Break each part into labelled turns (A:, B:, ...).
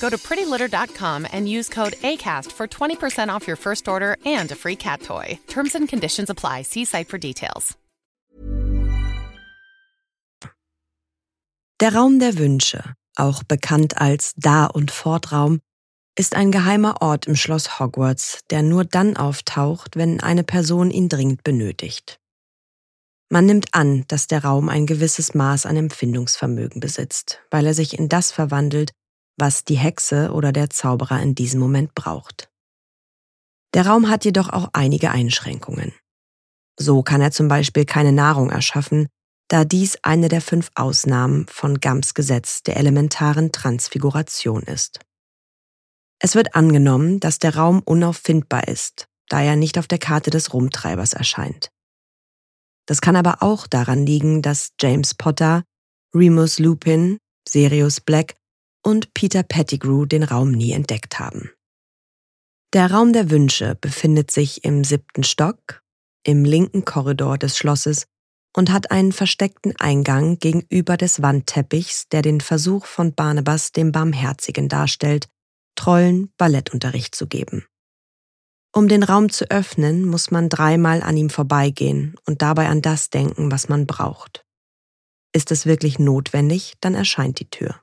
A: Go to prettylitter.com and use code ACAST for 20% off your first order and a free cat toy. Terms and conditions apply. See site for details.
B: Der Raum der Wünsche, auch bekannt als Da- und Fortraum, ist ein geheimer Ort im Schloss Hogwarts, der nur dann auftaucht, wenn eine Person ihn dringend benötigt. Man nimmt an, dass der Raum ein gewisses Maß an Empfindungsvermögen besitzt, weil er sich in das verwandelt, was die Hexe oder der Zauberer in diesem Moment braucht. Der Raum hat jedoch auch einige Einschränkungen. So kann er zum Beispiel keine Nahrung erschaffen, da dies eine der fünf Ausnahmen von Gams Gesetz der elementaren Transfiguration ist. Es wird angenommen, dass der Raum unauffindbar ist, da er nicht auf der Karte des Rumtreibers erscheint. Das kann aber auch daran liegen, dass James Potter, Remus Lupin, Sirius Black und Peter Pettigrew den Raum nie entdeckt haben. Der Raum der Wünsche befindet sich im siebten Stock, im linken Korridor des Schlosses und hat einen versteckten Eingang gegenüber des Wandteppichs, der den Versuch von Barnabas dem Barmherzigen darstellt, Trollen Ballettunterricht zu geben. Um den Raum zu öffnen, muss man dreimal an ihm vorbeigehen und dabei an das denken, was man braucht. Ist es wirklich notwendig, dann erscheint die Tür.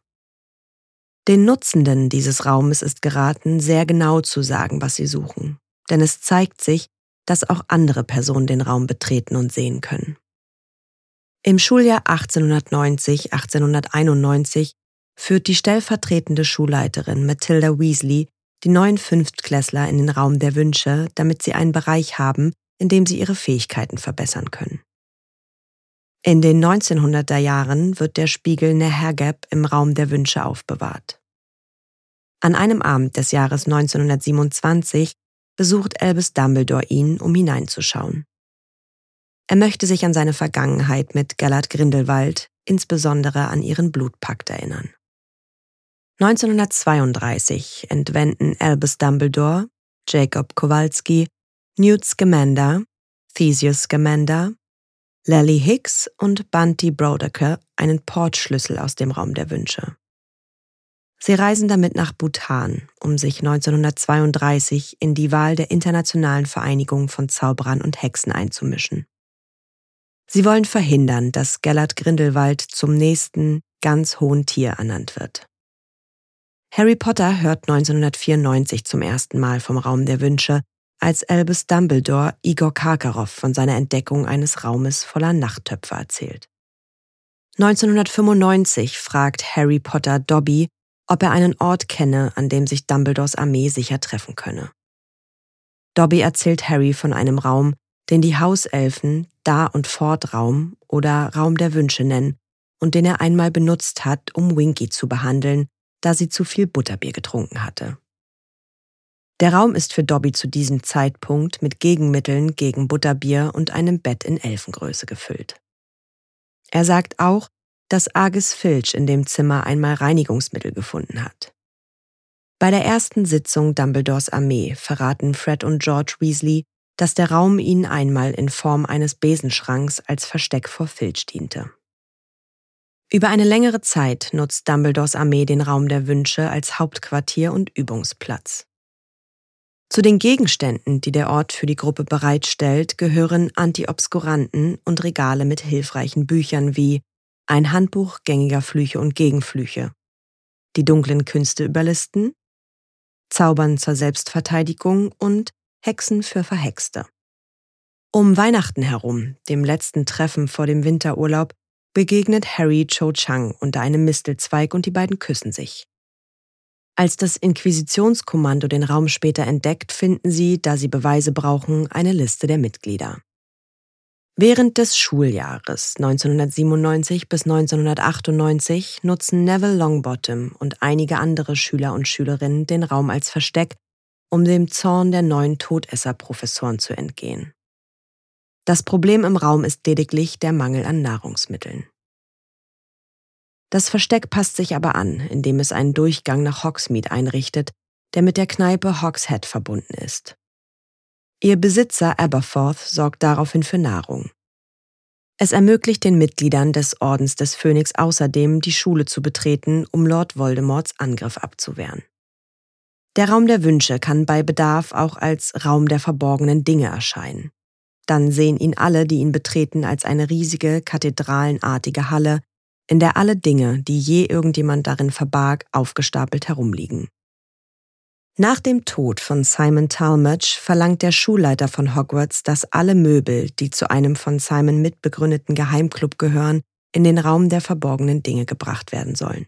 B: Den Nutzenden dieses Raumes ist geraten, sehr genau zu sagen, was sie suchen, denn es zeigt sich, dass auch andere Personen den Raum betreten und sehen können. Im Schuljahr 1890-1891 führt die stellvertretende Schulleiterin Matilda Weasley die neuen Fünftklässler in den Raum der Wünsche, damit sie einen Bereich haben, in dem sie ihre Fähigkeiten verbessern können. In den 1900er Jahren wird der Spiegel Nehergeb im Raum der Wünsche aufbewahrt. An einem Abend des Jahres 1927 besucht Albus Dumbledore ihn, um hineinzuschauen. Er möchte sich an seine Vergangenheit mit Gellert Grindelwald, insbesondere an ihren Blutpakt erinnern. 1932 entwenden Albus Dumbledore, Jacob Kowalski, Newt Scamander, Theseus Scamander, Lally Hicks und Bunty Brodecker einen Portschlüssel aus dem Raum der Wünsche. Sie reisen damit nach Bhutan, um sich 1932 in die Wahl der Internationalen Vereinigung von Zauberern und Hexen einzumischen. Sie wollen verhindern, dass Gellert Grindelwald zum nächsten ganz hohen Tier ernannt wird. Harry Potter hört 1994 zum ersten Mal vom Raum der Wünsche, als Albus Dumbledore Igor Karkaroff von seiner Entdeckung eines Raumes voller Nachttöpfe erzählt. 1995 fragt Harry Potter Dobby, ob er einen Ort kenne, an dem sich Dumbledores Armee sicher treffen könne. Dobby erzählt Harry von einem Raum, den die Hauselfen Da- und Fortraum oder Raum der Wünsche nennen und den er einmal benutzt hat, um Winky zu behandeln, da sie zu viel Butterbier getrunken hatte. Der Raum ist für Dobby zu diesem Zeitpunkt mit Gegenmitteln gegen Butterbier und einem Bett in Elfengröße gefüllt. Er sagt auch, dass Argus Filch in dem Zimmer einmal Reinigungsmittel gefunden hat. Bei der ersten Sitzung Dumbledores Armee verraten Fred und George Weasley, dass der Raum ihnen einmal in Form eines Besenschranks als Versteck vor Filch diente. Über eine längere Zeit nutzt Dumbledores Armee den Raum der Wünsche als Hauptquartier und Übungsplatz. Zu den Gegenständen, die der Ort für die Gruppe bereitstellt, gehören Antiobskuranten und Regale mit hilfreichen Büchern wie ein Handbuch gängiger Flüche und Gegenflüche, die dunklen Künste überlisten, Zaubern zur Selbstverteidigung und Hexen für Verhexte. Um Weihnachten herum, dem letzten Treffen vor dem Winterurlaub, begegnet Harry Cho Chang unter einem Mistelzweig und die beiden küssen sich. Als das Inquisitionskommando den Raum später entdeckt, finden sie, da sie Beweise brauchen, eine Liste der Mitglieder. Während des Schuljahres 1997 bis 1998 nutzen Neville Longbottom und einige andere Schüler und Schülerinnen den Raum als Versteck, um dem Zorn der neuen Todesserprofessoren zu entgehen. Das Problem im Raum ist lediglich der Mangel an Nahrungsmitteln. Das Versteck passt sich aber an, indem es einen Durchgang nach Hogsmeade einrichtet, der mit der Kneipe Hogshead verbunden ist. Ihr Besitzer Aberforth sorgt daraufhin für Nahrung. Es ermöglicht den Mitgliedern des Ordens des Phönix außerdem, die Schule zu betreten, um Lord Voldemorts Angriff abzuwehren. Der Raum der Wünsche kann bei Bedarf auch als Raum der verborgenen Dinge erscheinen. Dann sehen ihn alle, die ihn betreten, als eine riesige, kathedralenartige Halle, in der alle Dinge, die je irgendjemand darin verbarg, aufgestapelt herumliegen. Nach dem Tod von Simon Talmadge verlangt der Schulleiter von Hogwarts, dass alle Möbel, die zu einem von Simon mitbegründeten Geheimclub gehören, in den Raum der verborgenen Dinge gebracht werden sollen.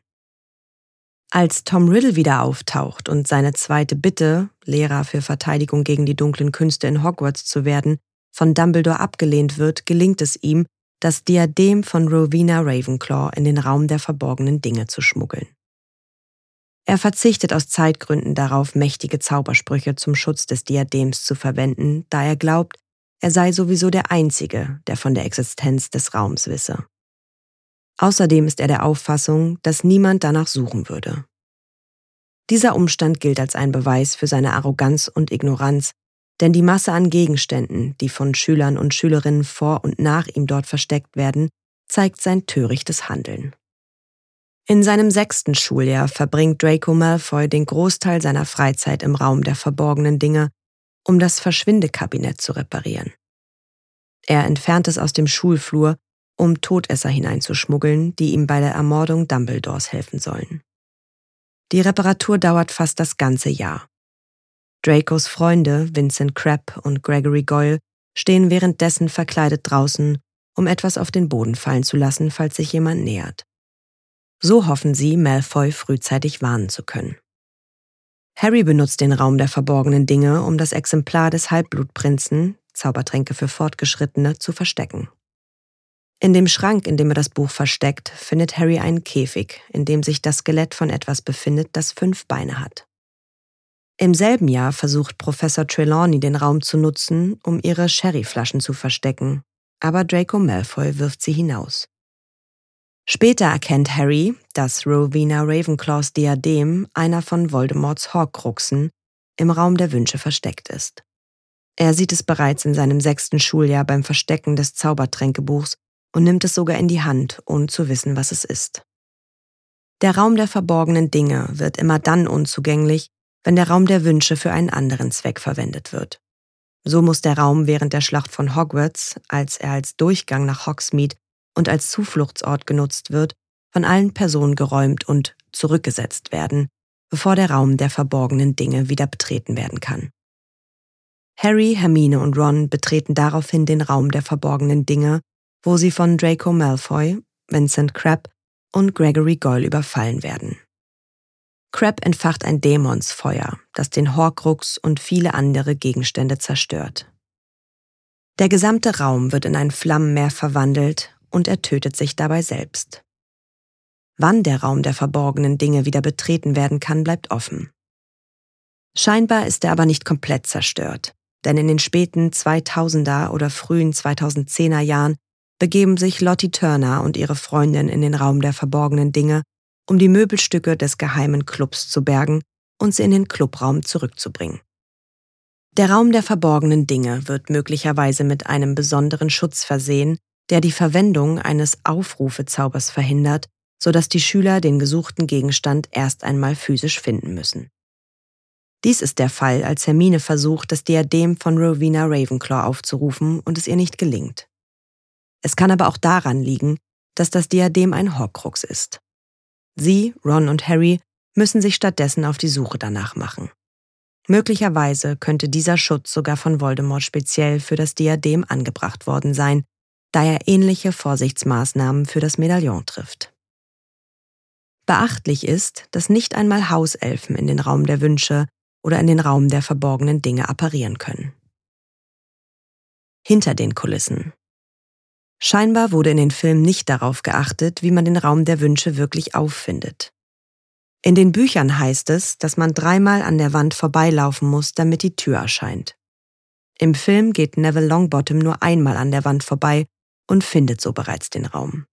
B: Als Tom Riddle wieder auftaucht und seine zweite Bitte, Lehrer für Verteidigung gegen die dunklen Künste in Hogwarts zu werden, von Dumbledore abgelehnt wird, gelingt es ihm, das Diadem von Rowena Ravenclaw in den Raum der verborgenen Dinge zu schmuggeln. Er verzichtet aus Zeitgründen darauf, mächtige Zaubersprüche zum Schutz des Diadems zu verwenden, da er glaubt, er sei sowieso der Einzige, der von der Existenz des Raums wisse. Außerdem ist er der Auffassung, dass niemand danach suchen würde. Dieser Umstand gilt als ein Beweis für seine Arroganz und Ignoranz, denn die Masse an Gegenständen, die von Schülern und Schülerinnen vor und nach ihm dort versteckt werden, zeigt sein törichtes Handeln. In seinem sechsten Schuljahr verbringt Draco Malfoy den Großteil seiner Freizeit im Raum der verborgenen Dinge, um das Verschwindekabinett zu reparieren. Er entfernt es aus dem Schulflur, um Todesser hineinzuschmuggeln, die ihm bei der Ermordung Dumbledores helfen sollen. Die Reparatur dauert fast das ganze Jahr. Dracos Freunde, Vincent Crabbe und Gregory Goyle, stehen währenddessen verkleidet draußen, um etwas auf den Boden fallen zu lassen, falls sich jemand nähert. So hoffen sie, Malfoy frühzeitig warnen zu können. Harry benutzt den Raum der verborgenen Dinge, um das Exemplar des Halbblutprinzen, Zaubertränke für Fortgeschrittene, zu verstecken. In dem Schrank, in dem er das Buch versteckt, findet Harry einen Käfig, in dem sich das Skelett von etwas befindet, das fünf Beine hat. Im selben Jahr versucht Professor Trelawney den Raum zu nutzen, um ihre Sherryflaschen zu verstecken, aber Draco Malfoy wirft sie hinaus. Später erkennt Harry, dass Rowena Ravenclaws Diadem einer von Voldemorts Horcruxen im Raum der Wünsche versteckt ist. Er sieht es bereits in seinem sechsten Schuljahr beim Verstecken des Zaubertränkebuchs und nimmt es sogar in die Hand, ohne zu wissen, was es ist. Der Raum der verborgenen Dinge wird immer dann unzugänglich, wenn der Raum der Wünsche für einen anderen Zweck verwendet wird. So muss der Raum während der Schlacht von Hogwarts, als er als Durchgang nach Hogsmeade und als Zufluchtsort genutzt wird, von allen Personen geräumt und zurückgesetzt werden, bevor der Raum der verborgenen Dinge wieder betreten werden kann. Harry, Hermine und Ron betreten daraufhin den Raum der verborgenen Dinge, wo sie von Draco Malfoy, Vincent Crabbe und Gregory Goyle überfallen werden. Crabbe entfacht ein Dämonsfeuer, das den Horcrux und viele andere Gegenstände zerstört. Der gesamte Raum wird in ein Flammenmeer verwandelt und er tötet sich dabei selbst. Wann der Raum der verborgenen Dinge wieder betreten werden kann, bleibt offen. Scheinbar ist er aber nicht komplett zerstört, denn in den späten 2000er oder frühen 2010er Jahren begeben sich Lottie Turner und ihre Freundin in den Raum der verborgenen Dinge, um die Möbelstücke des geheimen Clubs zu bergen und sie in den Clubraum zurückzubringen. Der Raum der verborgenen Dinge wird möglicherweise mit einem besonderen Schutz versehen, der die Verwendung eines Aufrufezaubers verhindert, sodass die Schüler den gesuchten Gegenstand erst einmal physisch finden müssen. Dies ist der Fall, als Hermine versucht, das Diadem von Rowena Ravenclaw aufzurufen und es ihr nicht gelingt. Es kann aber auch daran liegen, dass das Diadem ein Horcrux ist. Sie, Ron und Harry müssen sich stattdessen auf die Suche danach machen. Möglicherweise könnte dieser Schutz sogar von Voldemort speziell für das Diadem angebracht worden sein, da er ähnliche Vorsichtsmaßnahmen für das Medaillon trifft. Beachtlich ist, dass nicht einmal Hauselfen in den Raum der Wünsche oder in den Raum der verborgenen Dinge apparieren können. Hinter den Kulissen. Scheinbar wurde in den Filmen nicht darauf geachtet, wie man den Raum der Wünsche wirklich auffindet. In den Büchern heißt es, dass man dreimal an der Wand vorbeilaufen muss, damit die Tür erscheint. Im Film geht Neville Longbottom nur einmal an der Wand vorbei und findet so bereits den Raum.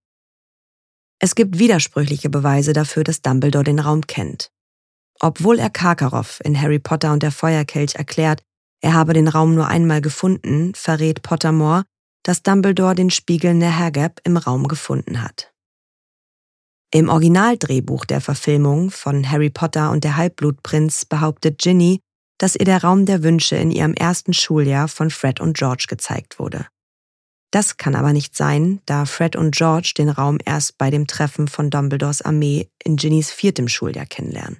B: Es gibt widersprüchliche Beweise dafür, dass Dumbledore den Raum kennt. Obwohl er Karkaroff in Harry Potter und der Feuerkelch erklärt, er habe den Raum nur einmal gefunden, verrät Pottermore, dass Dumbledore den Spiegel Nehergeb im Raum gefunden hat. Im Originaldrehbuch der Verfilmung von Harry Potter und der Halbblutprinz behauptet Ginny, dass ihr der Raum der Wünsche in ihrem ersten Schuljahr von Fred und George gezeigt wurde. Das kann aber nicht sein, da Fred und George den Raum erst bei dem Treffen von Dumbledores Armee in Ginnys viertem Schuljahr kennenlernen.